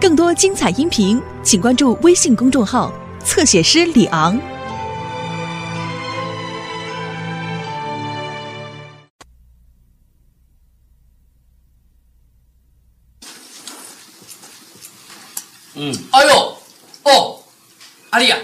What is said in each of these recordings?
更多精彩音频，请关注微信公众号“侧写师李昂”。嗯，哎呦，哦，阿丽啊，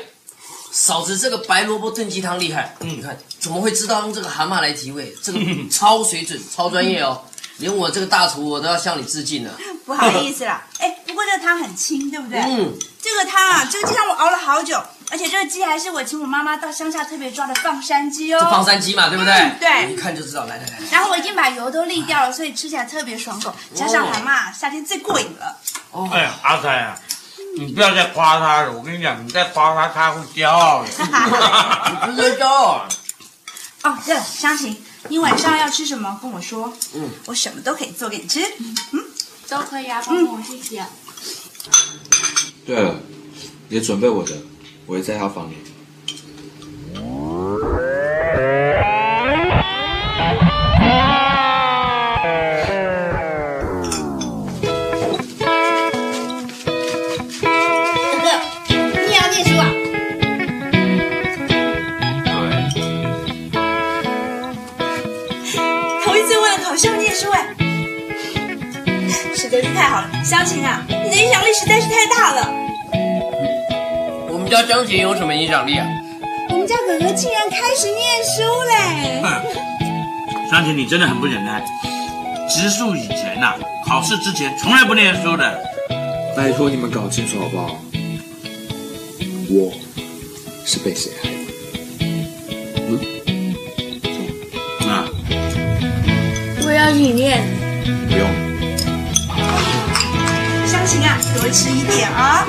嫂子这个白萝卜炖鸡汤厉害。嗯，你看怎么会知道用这个蛤蟆来提味？这个超水准、超专业哦，连我这个大厨我都要向你致敬了。不好意思啦，哎，汤很清，对不对？嗯，这个汤啊，这个鸡汤我熬了好久，而且这个鸡还是我请我妈妈到乡下特别抓的放山鸡哦。这放山鸡嘛，对不对？嗯对一看就知道。来来来，然后我已经把油都沥掉了，所以吃起来特别爽口，加上蛤蟆，夏天最过瘾了。哦，哎呀，阿三啊，你不要再夸他了，我跟你讲，你再夸他，他会骄傲的。你不是在骄傲啊？哦，对了，湘琴，你晚上要吃什么？跟我说，嗯，我什么都可以做给你吃。嗯，都可以啊，帮我谢谢。对了，也准备我的，我也在他房里。哥，你也要念书啊？头一次为了考试要念书哎，太好了，湘琴啊，你的影响力实在是太大了。我们家湘琴有什么影响力啊？我们家哥哥竟然开始念书嘞！湘琴，你真的很不简单。植树以前呐、考试之前从来不念书的。拜托你们搞清楚好不好？我是被谁害的？嗯啊，我要你念。不用，多吃一点啊！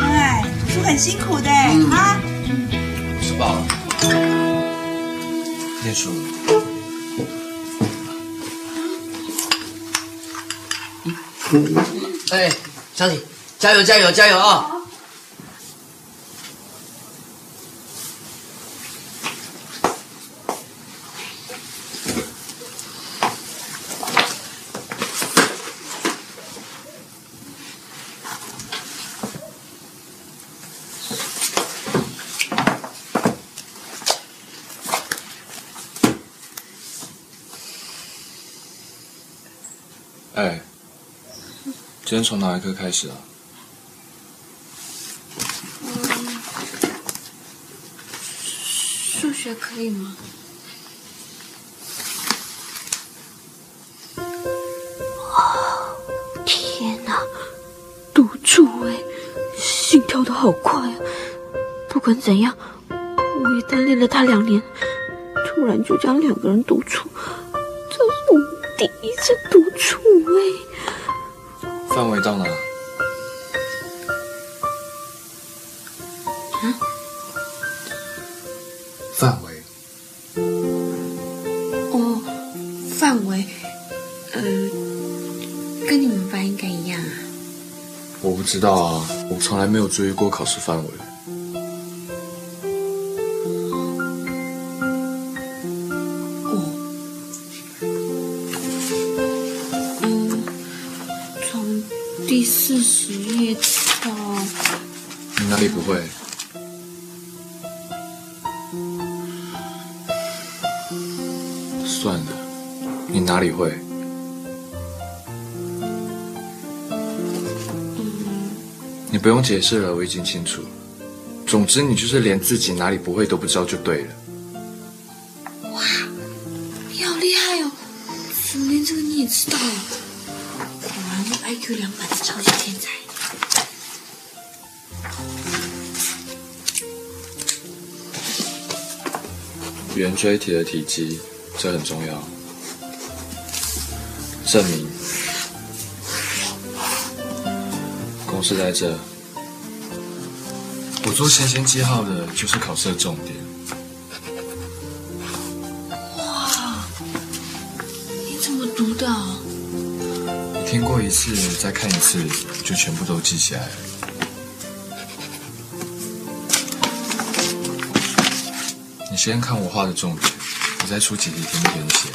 哎，读书很辛苦的啊。吃饱了。念书。哎，小李，加油加油加油啊！哎，今天从哪一课开始啊？数学可以吗？哦天哪，独处哎，心跳的好快啊！不管怎样，我也单恋了他两年，突然就将两个人独处，这是我第一次独处哎。范围到哪？范围哦，范围，呃，跟你们班应该一样啊。我不知道啊，我从来没有注意过考试范围。不用解释了，我已经清楚。总之，你就是连自己哪里不会都不知道就对了。哇你好厉害哦，怎么连这个你也知道啊？果然是 IQ 两百的超级天才。圆锥体的体积，这很重要。证明公式在这。我做先先记号的就是考试的重点。哇你怎么读的听过一次，再看一次，就全部都记起来了。你先看我画的重点，我再出几题给你写。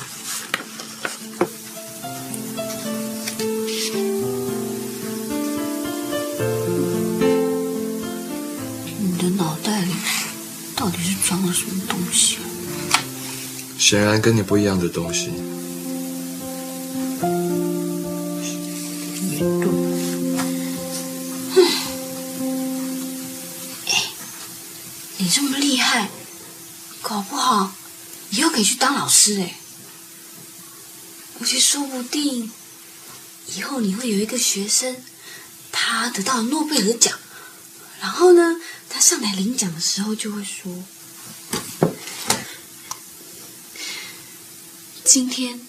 显然跟你不一样的东西。也对。哎，你这么厉害，搞不好以后可以去当老师哎。而且说不定以后你会有一个学生，他得到诺贝尔奖，然后呢，他上来领奖的时候就会说。今天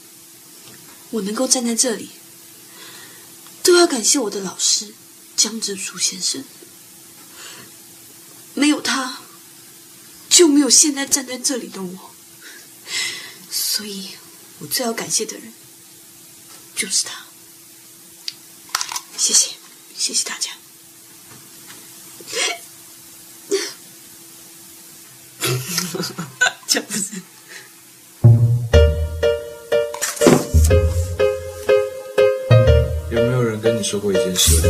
我能够站在这里，都要感谢我的老师江直树先生。没有他，就没有现在站在这里的我。所以，我最要感谢的人就是他。谢谢，谢谢大家。这不是。说过一件事？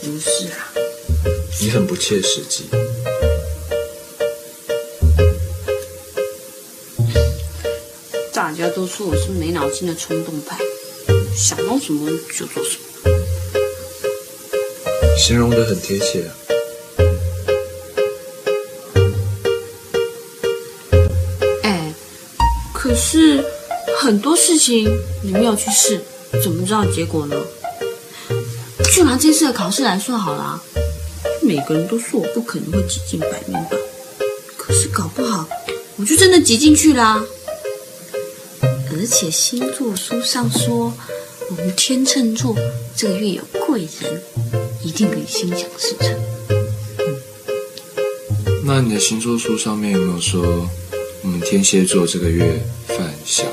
什么事啊？你很不切实际。大家都说我是没脑筋的冲动派，想到什么就做什么。形容的很贴切啊。哎，可是很多事情你没有去试，怎么知道结果呢？就拿这次的考试来说好了，每个人都说我不可能会挤进百名榜，可是搞不好我就真的挤进去啦。而且星座书上说，我们天秤座这个月有贵人，一定可以心想事成。那你的星座书上面有没有说，我们天蝎座这个月犯小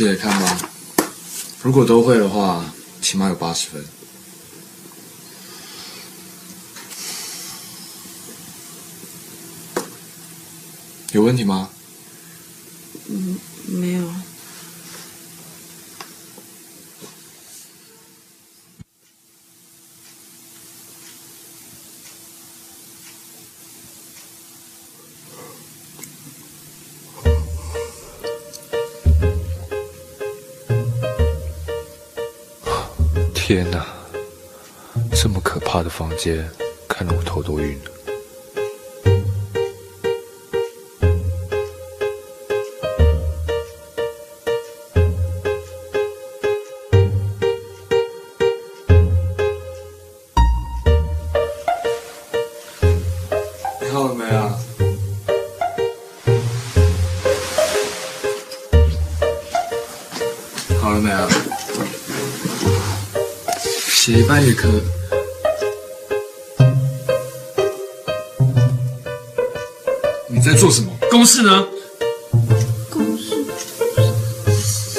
写写看吧。如果都会的话，起码有八十分。有问题吗？房间，看得我头都晕了。好了没啊？好了没啊？写一半也可以。你在做什么？公式呢？公式？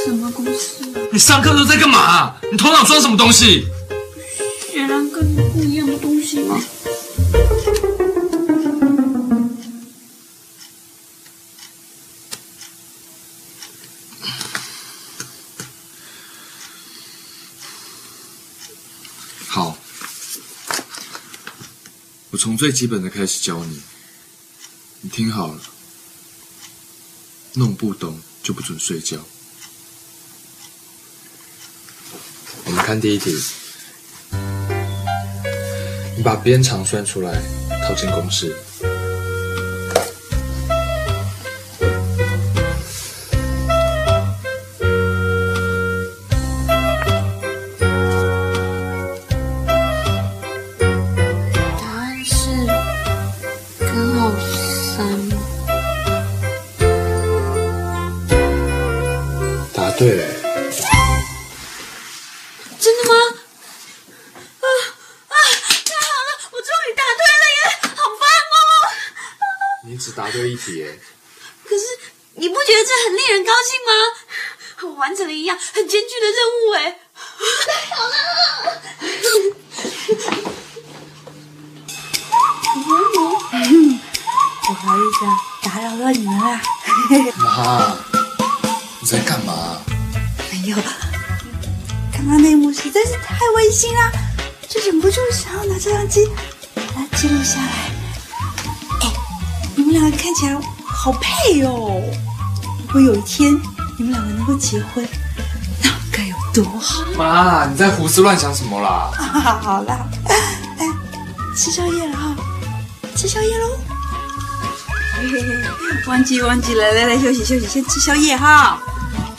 什么公式啊？你上课都在干嘛、你头脑装什么东西？显然跟你不一样的东西吗？好，我从最基本的开始教你。听好了，弄不懂就不准睡觉。我们看第一题，你把边长算出来，套进公式。只答对一题耶。可是你不觉得这很令人高兴吗？我完成了一样很艰巨的任务哎！太好了！不好意思啊，打扰到你们了。妈，你在干嘛？没有，刚看到那一幕实在是太温馨了，就忍不住想要拿照相机把它记录下来。哎，你们两个看起来好配哦！如果有一天你们两个能够结婚，那该有多好！妈，你在胡思乱想什么啦？好啦，哎，吃宵夜了哈，吃宵夜喽！忘记忘记了，来来休息休息，先吃宵夜哈。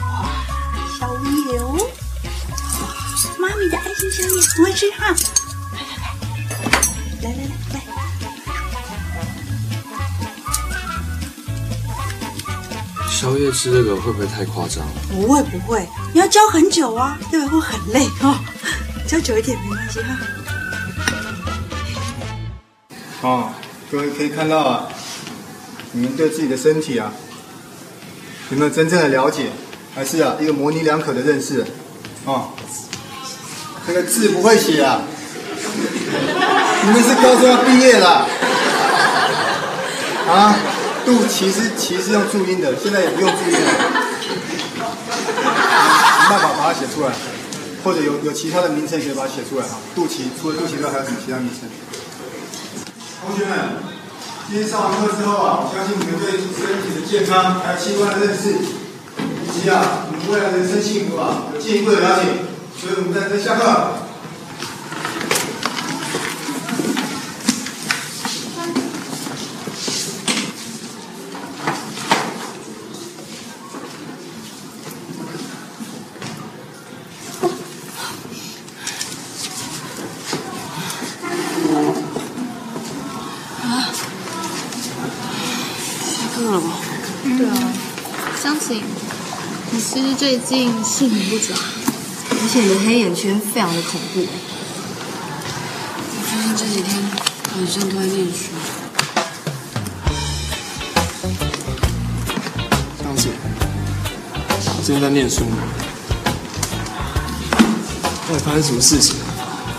哇，宵夜哦，妈咪的爱心宵夜，很会吃哈。宵夜吃这个会不会太夸张？不会不会，你要教很久啊，对吧？会很累哦，教久一点没关系哈。哦，各位可以看到啊，你们对自己的身体啊，有没有真正的了解？还是啊一个模棱两可的认识？哦，这个字不会写啊，你们是高中要毕业了啊？肚脐是脐是用注音的，现在也不用注音了，想办法把它写出来，或者有有其他的名称也可以把它写出来哈。肚脐除了肚脐之外还有什么其他名称？同学们，今天上完课之后啊，我相信你们对身体的健康还有器官的认识，以及啊你们未来人生幸福啊有进一步的了解。所以我们在这下课。对啊，湘琴，你是最近性很不准？而且你的黑眼圈非常的恐怖。我发现这几天晚上都在念书。湘琴，你最近在念书吗？到底发生什么事情？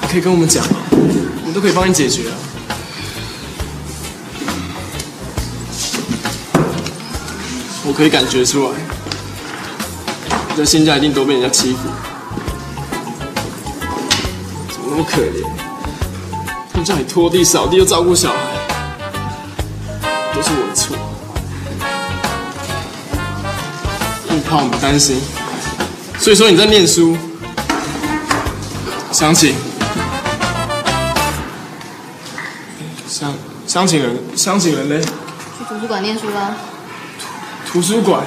你可以跟我们讲吗？我们都可以帮你解决啊。我可以感觉出来，你在新家一定都被人家欺负，怎么那么可怜？他们叫你拖地、扫地又照顾小孩，都是我的错。你怕我们担心，所以说你在念书。湘琴，湘湘琴人，湘琴人呢？去图书馆念书啦。图书馆？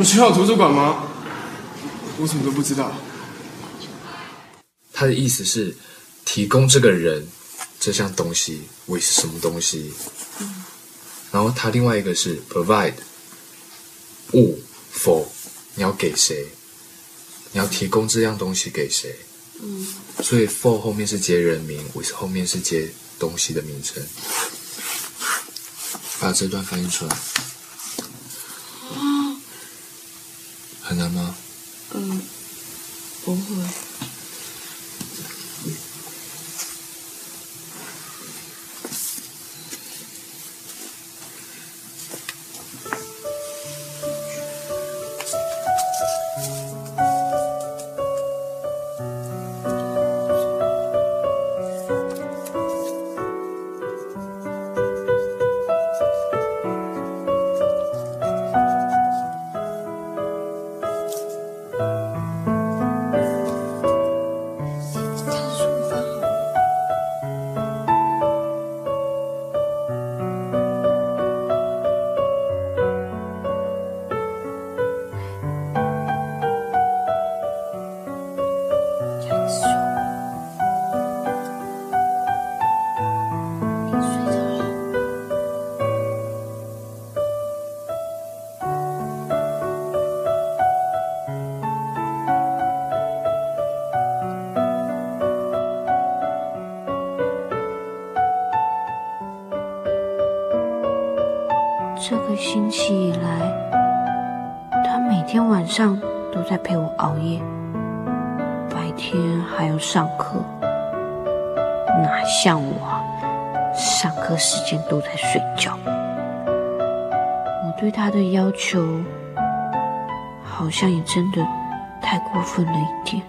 我们学校有图书馆吗？我怎么都不知道。他的意思是提供这个人这项东西为是什么东西？然后他另外一个是 provide 物 for 你要给谁？你要提供这样东西给谁？嗯，所以 for 后面是接人名，with 后面是接东西的名称。把这段翻译出来。很难吗？嗯，不会。个星期以来，他每天晚上都在陪我熬夜，白天还要上课。哪像我，上课时间都在睡觉。我对他的要求，好像也真的太过分了一点。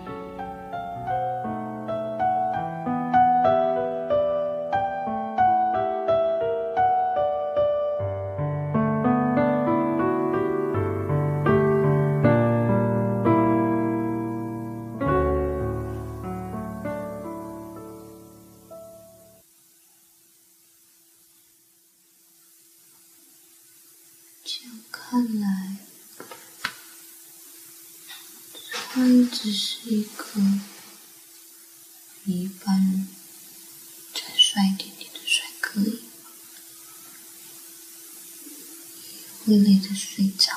也会累的睡着。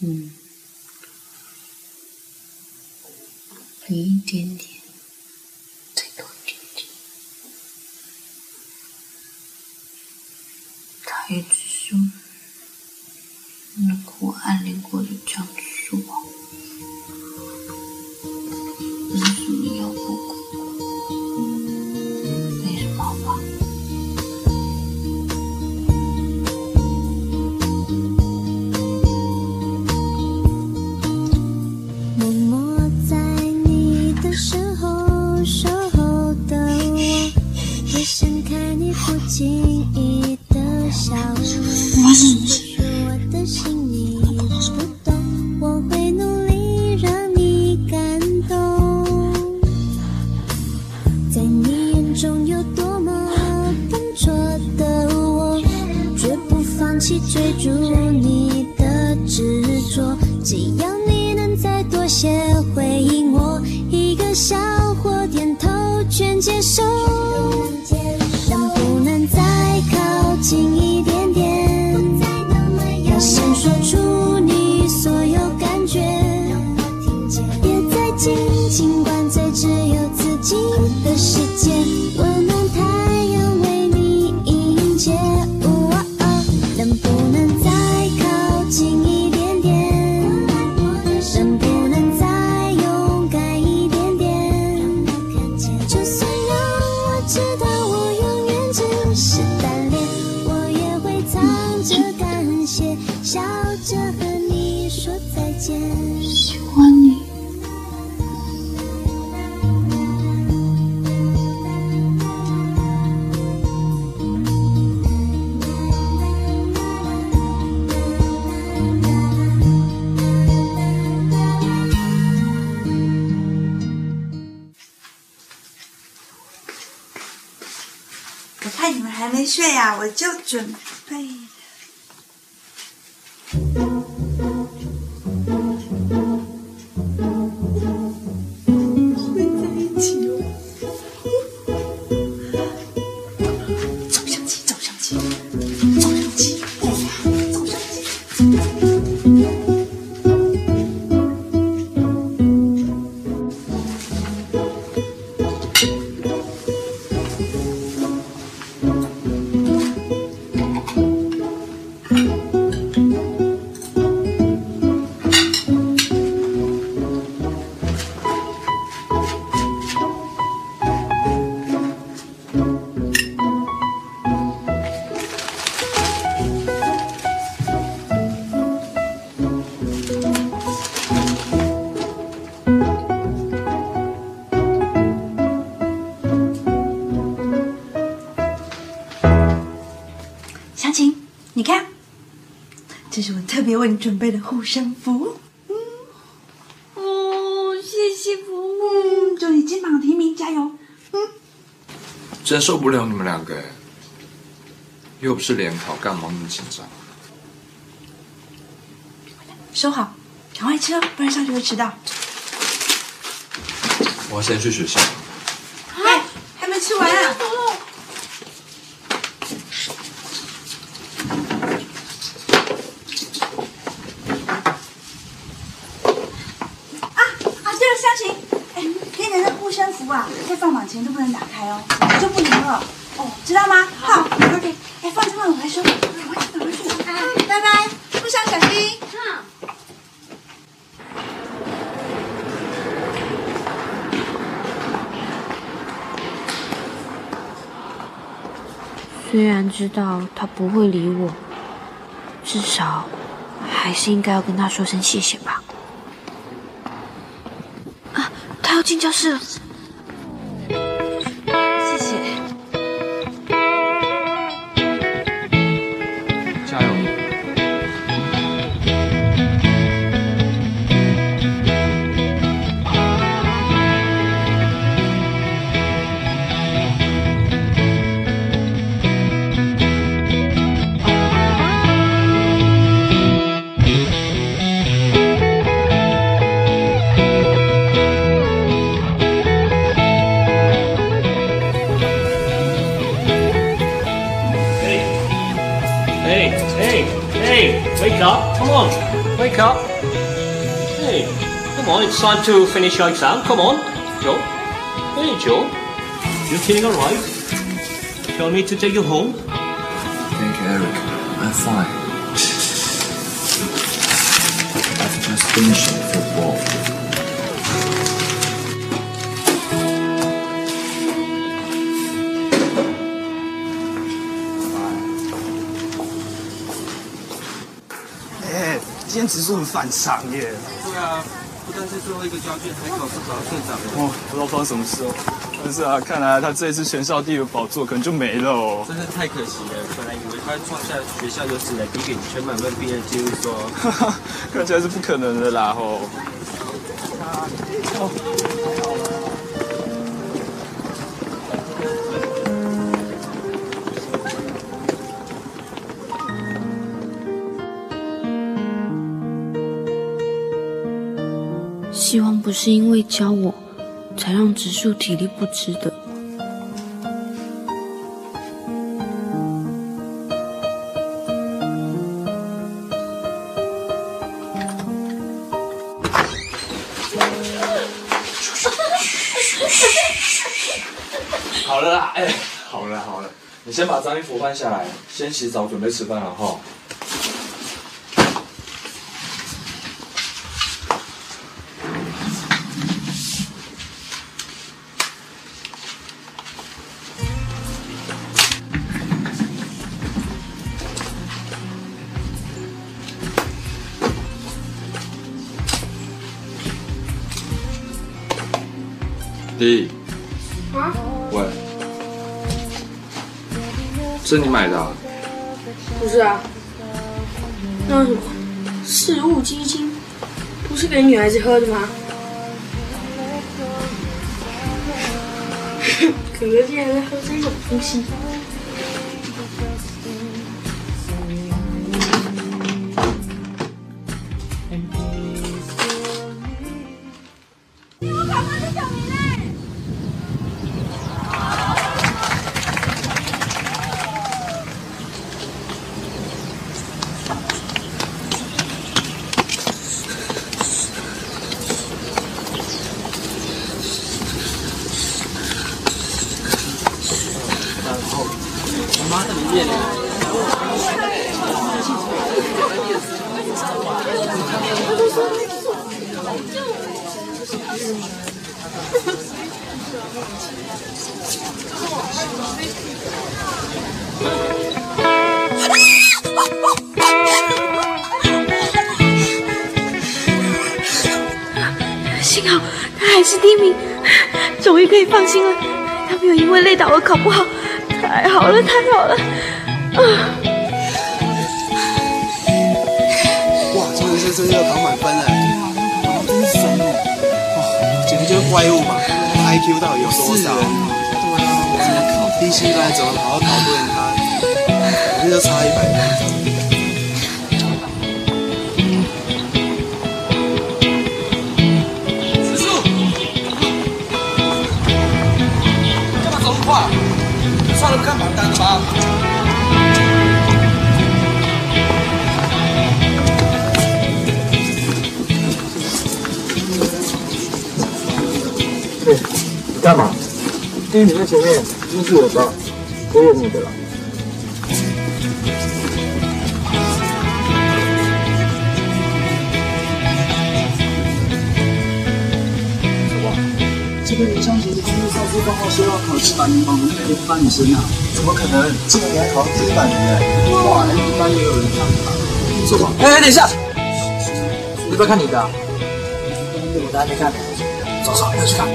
嗯，有一点点，发生什么事？看你们还没睡呀、我就准备。特别为你准备的护身符。嗯哦，谢谢伯母。嗯，祝你金榜题名，加油！嗯真受不了你们两个哎，又不是联考，干嘛那么紧张？收好，赶快吃哦，不然上学会迟到。我要先去学校。哎，还没吃完啊！啊啊！对了，湘琴，哎，给你的那护身符啊，都不能打开哦，就不能了，哦，知道吗？好，OK，哎，放这边我来收，赶快去，赶快去，哎，拜拜，路上小心。嗯。虽然知道他不会理我，至少还是应该要跟他说声谢谢吧。啊，他要进教室了。Wake up, come on, wake up. Hey, come on, it's time to finish your exam. Come on, Joe. Hey, Joe. You feeling alright? Tell me to take you home. Thank you, Eric. I'm fine. I've just finished 哎、今天指数很反常耶。对啊，不但是最后一个交卷，还考试考到队长。哦，不知道发生什么事哦。但是啊，看来他这一次全校第一的宝座可能就没了哦。真是太可惜了，本来以为他会创下学校有史以来第一个全满分毕业记录说。看起来是不可能的啦吼。希不是因为教我，才让植树体力不支的。好了啦，哎，好了好了，你先把脏衣服换下来，先洗澡准备吃饭了哈。弟，啊？喂，这你买的、啊？不是啊，那什么，事物基金，不是给女孩子喝的吗？哥哥竟然在喝这种东西。妈在里面。幸好他还是第一名，终于可以放心了。他没有因为累倒而考不好，太好了，太好了！啊，哇，这个是真的考满分了。对啊，真神哦！哇，简直就是怪物嘛！IQ 到底有多少？对啊，我怎么考第七班怎么好好考不赢他？反正就差一百分。了，不看榜单了吗？对，你干嘛？第一名在前面，都是我的，都有你的了。个林湘杰的公路赛事报告说要考七百名榜的那个 F 班女生啊，怎么可能？这个你还考一百名哎！哇，F 班也有人上榜，是吗？哎，等一下，你不要看你的、啊，我的还没看。走走，要去看。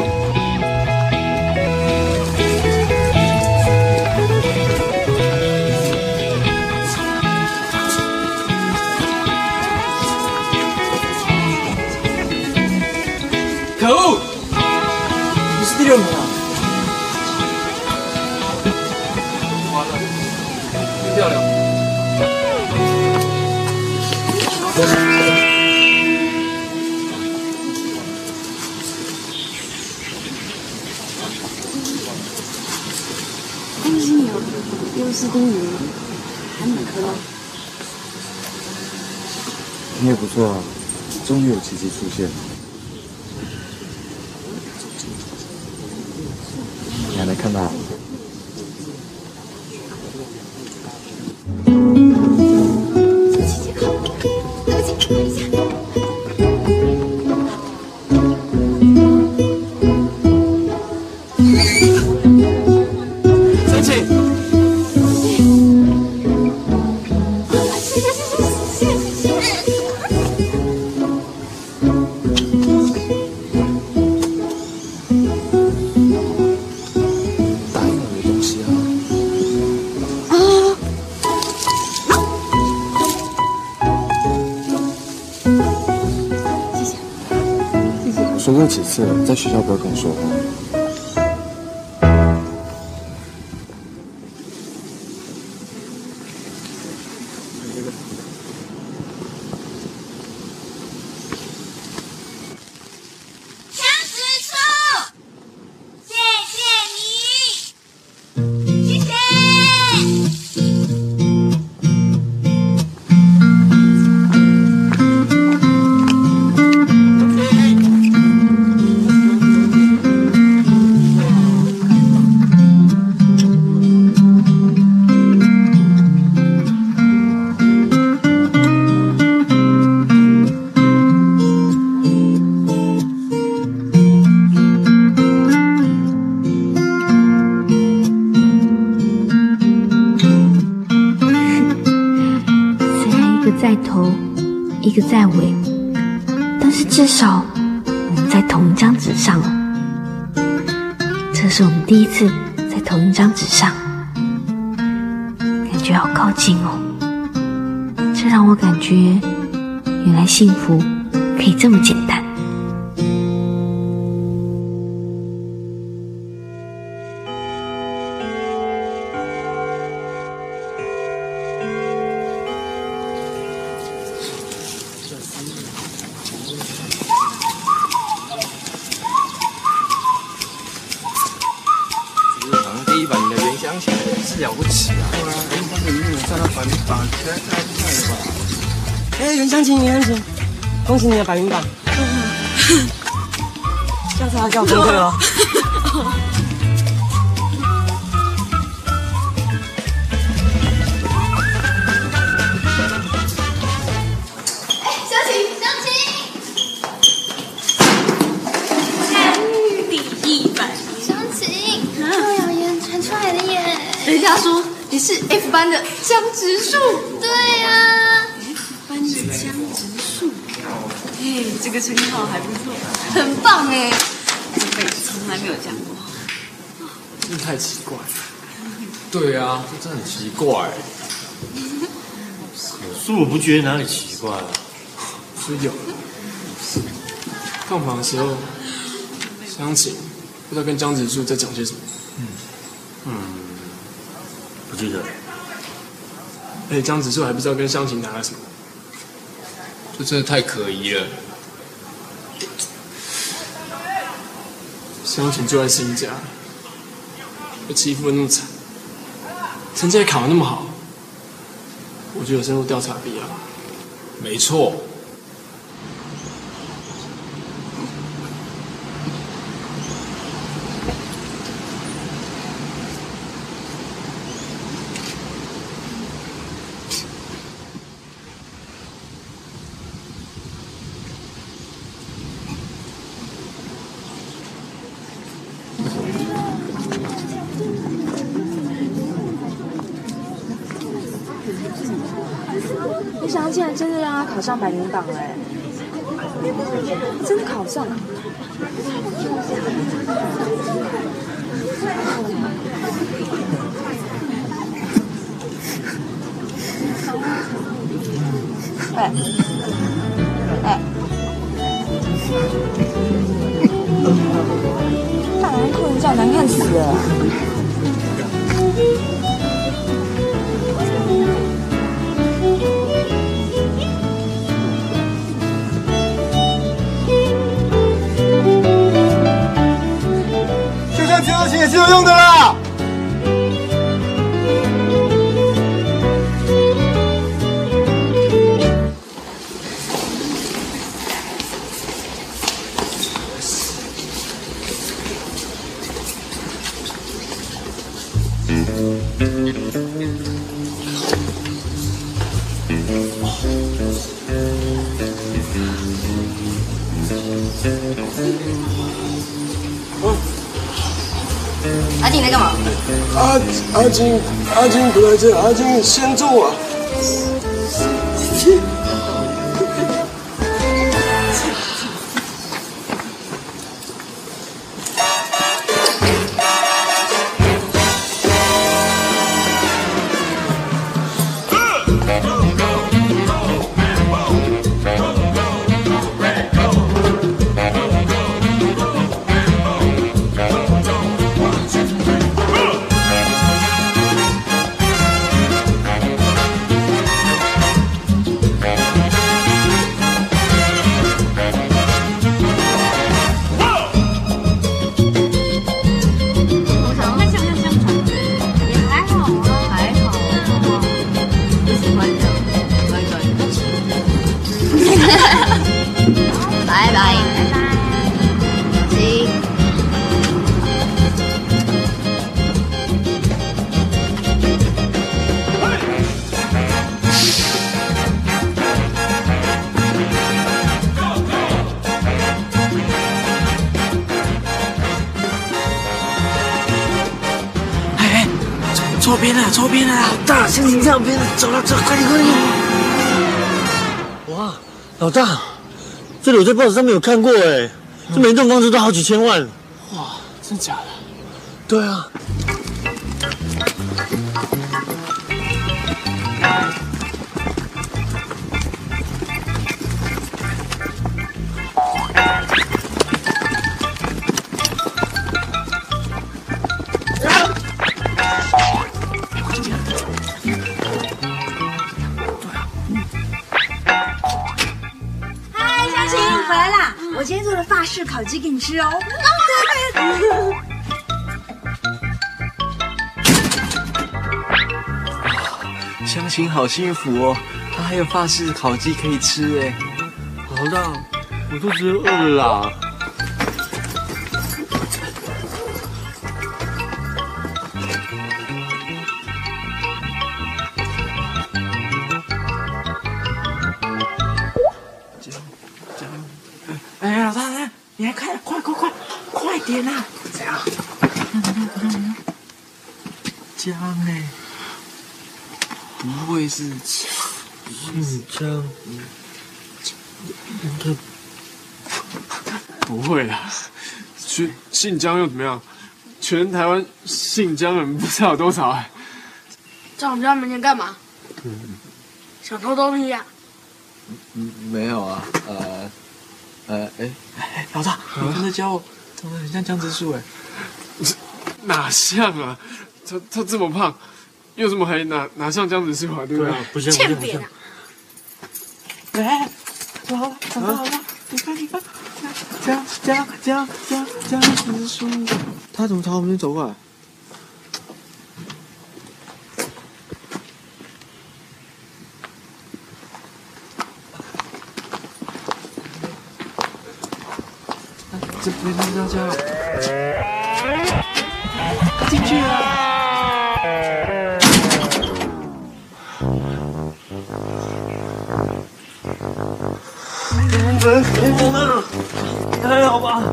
可恶！你是第六名啊！完了，丢掉了。恭喜你哦，又是第一名，还满分哦。你也不错啊，终于有奇迹出现。你生气。一个在尾，但是至少我们在同一张纸上。这是我们第一次在同一张纸上，感觉好靠近哦。这让我感觉，原来幸福可以这么简单。恭喜你的百名榜！下次还叫我功课哦。湘琴，湘琴，第一版，湘琴，臭谣言传出来了耶！人家说你是 F 班的江直树，对呀、F 班的江直树，哎，这个称号还不错，很棒哎！这辈子从来没有这样过。真的太奇怪了。对啊，这真的很奇怪。可是我不觉得哪里奇怪啊。是有。放榜的时候，湘琴不知道跟江子树在讲些什么，嗯，不记得。而且江子树还不知道跟湘琴拿了什么。这真的太可疑了。湘琴住在新家，被欺负的那么惨，成绩还考得那么好，我觉得有深入调查的必要。没错。没想到竟然真的让他考上百名榜哎！真的考上了。哎哎，大男扣人架难看死了。也是有用的啦。阿金不在这，阿金先坐啊。大，像你这样边了，走了，走，快点，快点。哇，老大，这里我在报纸上面有看过哎，这每栋房子都好几千万。哇，真假的？对啊，来啦！我今天做了法式烤鸡给你吃哦。湘琴好幸福哦，她还有法式烤鸡可以吃哎。好大，我肚子饿了啦。快点啊！这样，姜哎，不会是姓姜，应该不会啦，姓姓江又怎么样？全台湾姓姜的人不知道有多少哎。在我们家门前干嘛？想偷东西呀？嗯，没有啊，呃，呃，哎，哎，老大，你看这家伙长得很像江直树哎。哪像啊？他他这么胖，又这么黑，哪哪像江直树啊？对不对？不像欠扁啊！哎，好了，长大好了，你看你看，江江江江江直树，他怎么朝我们这走过来？这边大家进去啊！人人呢？还好吧？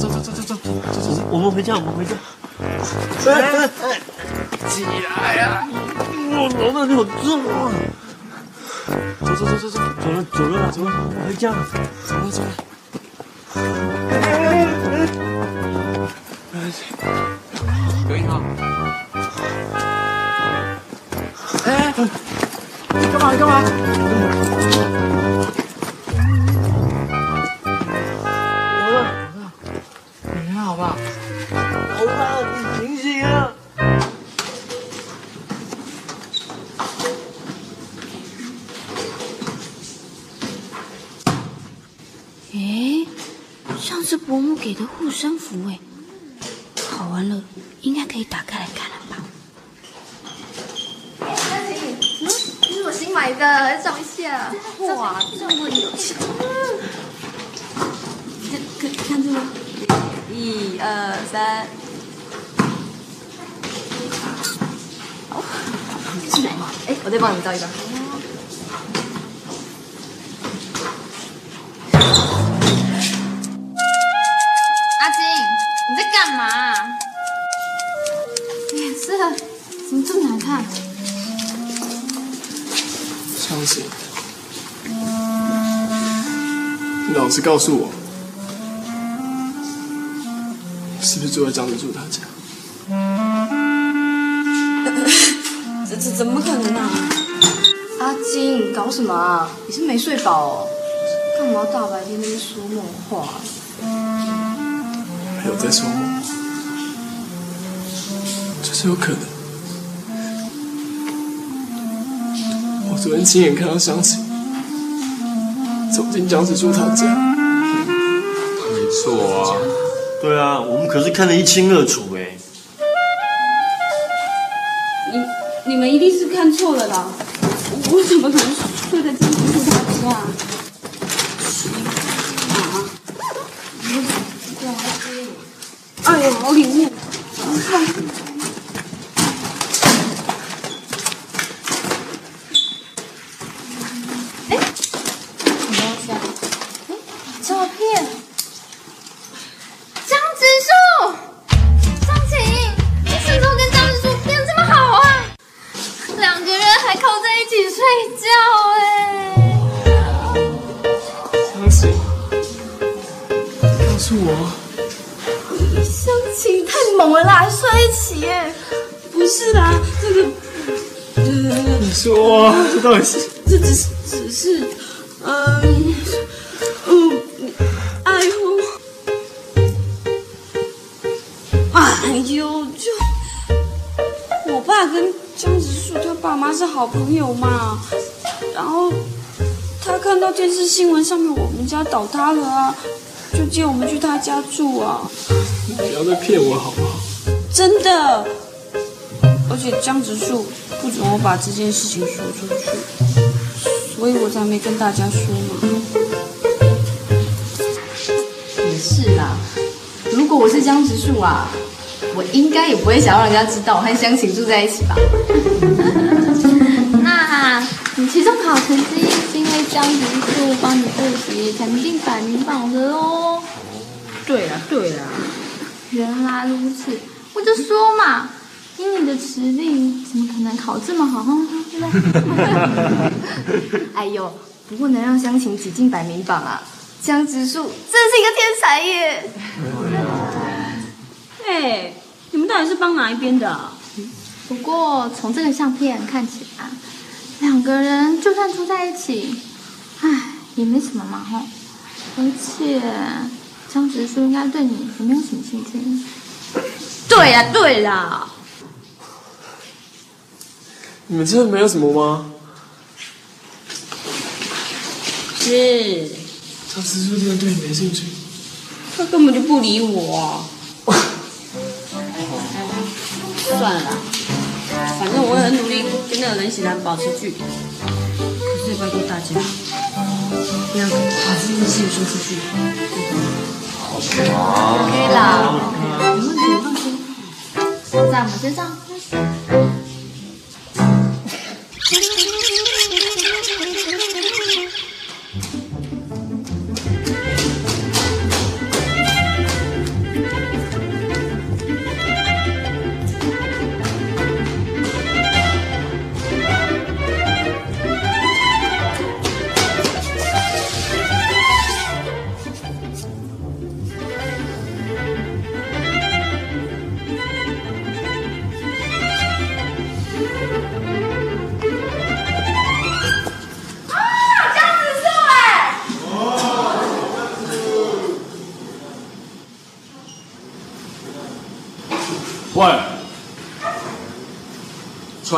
走走走走走走走走，我们回家，我们回家。哎，起来呀！我老大你好重啊！走走走走走，走了走了走了，回家了，走了走了。隔音好。二三。好，进来。哎，我再帮你倒一个。阿金，你在干嘛？脸色怎么这么难看？相信。老实告诉我。是不是住在张子柱他家？怎怎怎么可能啊？阿金，搞什么啊？你是没睡饱哦？干嘛大白天在那边说梦话？没有在说梦，这是有可能。我昨天亲眼看到湘琴走进江子柱他家，没错啊，对啊，我们可是看得一清二楚。家倒塌了啊，就借我们去他家住啊，你不要再骗我好不好？真的。而且江直树不准我把这件事情说出去，所以我才没跟大家说嘛。也是啦，如果我是江直树啊，我应该也不会想要让人家知道我和湘琴住在一起吧。那你期中考成绩江直树帮你复习才能进百名榜的哦。对啦对啦，原来如此，我就说嘛，以你的实力，怎么可能考这么好？对不对？哎呦，不过能让湘琴挤进百名榜啊，江直树真是一个天才耶！哎，你们到底是帮哪一边的、啊？不过从这个相片看起来，两个人就算住在一起，唉，也没什么嘛吼。而且张直树应该对你也没有什么兴趣。对呀对啦，你们真的没有什么吗？是他是不是真的对你没兴趣？他根本就不理我、啊。算了啦，反正我会很努力跟那个人喜男保持距离。拜托大家，不要把这件事情说出去。OK 啦，没问题，放心。在我们身上。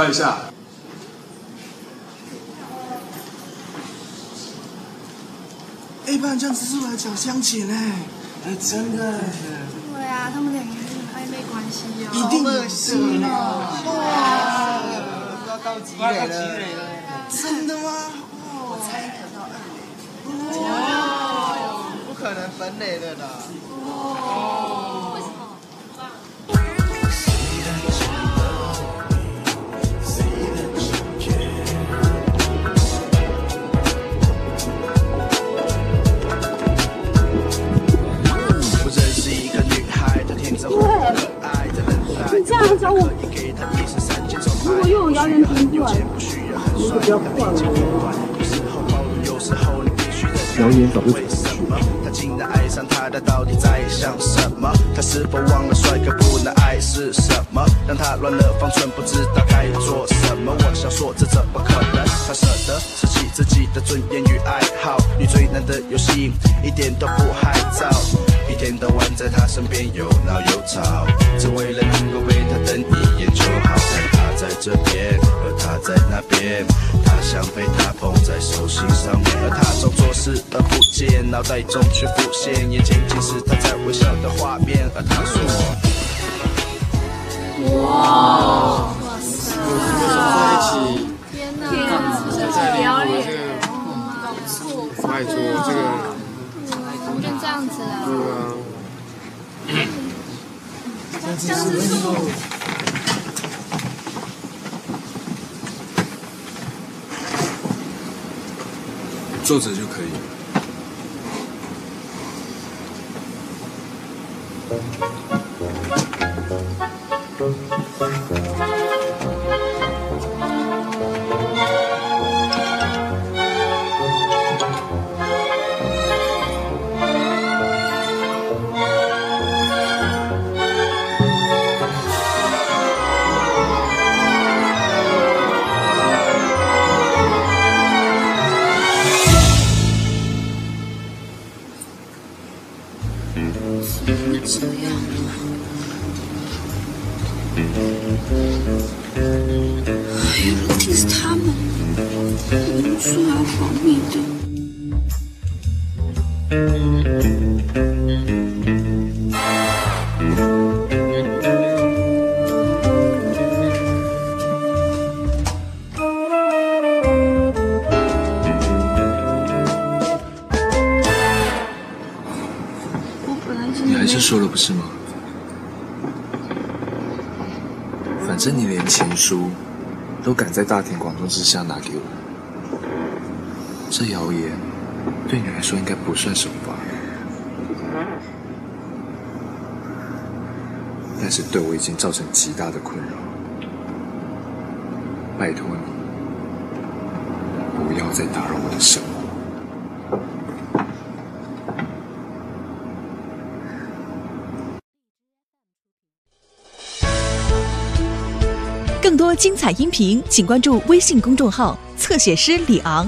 出来一下。哎，不然这样子是来讲湘琴哎，哎，真的，对啊，他们两个是暧昧关系哦，一定有是是哦。哇，要到积累了，真的吗？我猜可到二垒。哇，不可能本垒的啦。为什么他竟然爱上他，他到底在想什么？他是否忘了帅哥不能爱是什么？让他乱了方寸，不知道该做什么。我想说，这怎么可能？他舍得舍弃自己的尊严与爱好，你最难的游戏一点都不害臊，一天到晚在他身边又闹又吵，只为了能够为他瞪一眼就好。但他在这边，他在那边，他想被他捧在手心上面，而他装作视而不见，脑袋中却浮现眼前尽是他在微笑的画面，而他说。哇！在一起，天哪！在不要这脸，个，搞错，拜托这个，怎么就这样子啊？对啊。这样子是坐着就可以了。你们说要保密的。我本来真的你还是说了不是吗？反正你连情书都敢在大庭广众之下拿给我，这谣言对你来说应该不算什么吧？但是对我已经造成极大的困扰。拜托你，不要再打扰我的生活。更多精彩音频，请关注微信公众号“侧写师李昂”。